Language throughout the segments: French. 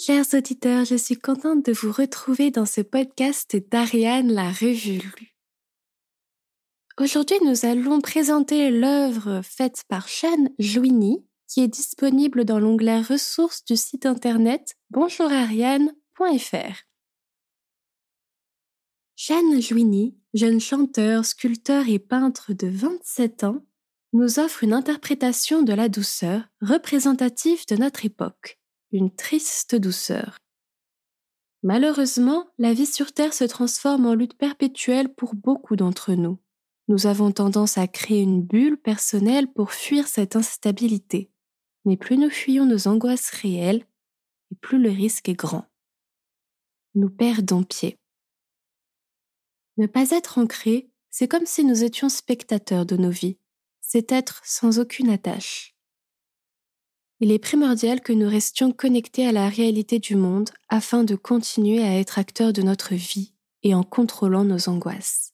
Chers auditeurs, je suis contente de vous retrouver dans ce podcast d'Ariane la Revue. Aujourd'hui, nous allons présenter l'œuvre faite par Shane Jouini, qui est disponible dans l'onglet ressources du site internet bonjourariane.fr. Shane Jouini, jeune chanteur, sculpteur et peintre de 27 ans, nous offre une interprétation de la douceur représentative de notre époque une triste douceur. Malheureusement, la vie sur Terre se transforme en lutte perpétuelle pour beaucoup d'entre nous. Nous avons tendance à créer une bulle personnelle pour fuir cette instabilité. Mais plus nous fuyons nos angoisses réelles, et plus le risque est grand. Nous perdons pied. Ne pas être ancré, c'est comme si nous étions spectateurs de nos vies. C'est être sans aucune attache il est primordial que nous restions connectés à la réalité du monde afin de continuer à être acteurs de notre vie et en contrôlant nos angoisses.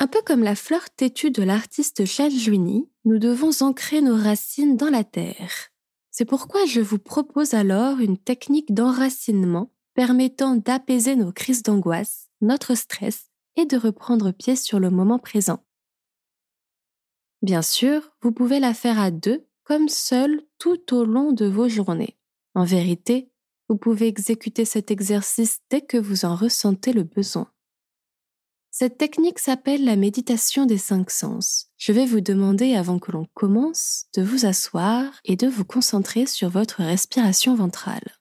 Un peu comme la fleur têtue de l'artiste Charles Juini, nous devons ancrer nos racines dans la terre. C'est pourquoi je vous propose alors une technique d'enracinement permettant d'apaiser nos crises d'angoisse, notre stress et de reprendre pied sur le moment présent. Bien sûr, vous pouvez la faire à deux comme seul tout au long de vos journées. En vérité, vous pouvez exécuter cet exercice dès que vous en ressentez le besoin. Cette technique s'appelle la méditation des cinq sens. Je vais vous demander avant que l'on commence de vous asseoir et de vous concentrer sur votre respiration ventrale.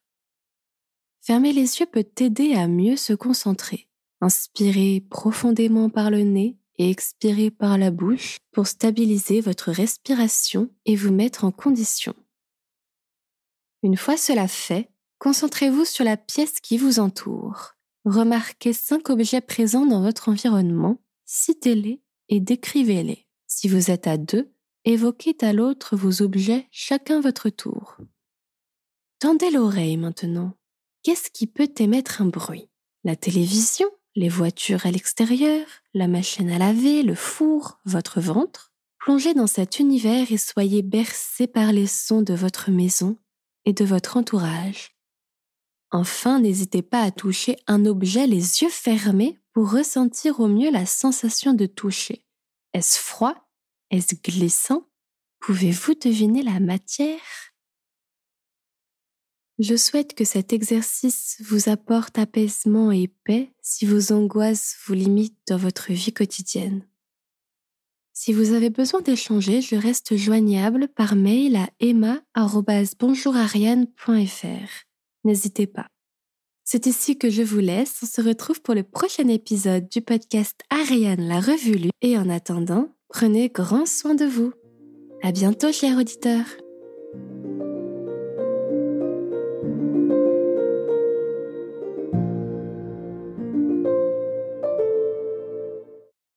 Fermer les yeux peut aider à mieux se concentrer. Inspirez profondément par le nez et expirez par la bouche pour stabiliser votre respiration et vous mettre en condition. Une fois cela fait, concentrez-vous sur la pièce qui vous entoure. Remarquez cinq objets présents dans votre environnement, citez-les et décrivez-les. Si vous êtes à deux, évoquez à l'autre vos objets chacun votre tour. Tendez l'oreille maintenant. Qu'est-ce qui peut émettre un bruit? La télévision? Les voitures à l'extérieur, la machine à laver, le four, votre ventre. Plongez dans cet univers et soyez bercés par les sons de votre maison et de votre entourage. Enfin, n'hésitez pas à toucher un objet les yeux fermés pour ressentir au mieux la sensation de toucher. Est-ce froid? Est-ce glissant? Pouvez-vous deviner la matière? Je souhaite que cet exercice vous apporte apaisement et paix si vos angoisses vous limitent dans votre vie quotidienne. Si vous avez besoin d'échanger, je reste joignable par mail à emma.bonjourariane.fr. N'hésitez pas. C'est ici que je vous laisse. On se retrouve pour le prochain épisode du podcast Ariane la revue lue. Et en attendant, prenez grand soin de vous. À bientôt, chers auditeurs.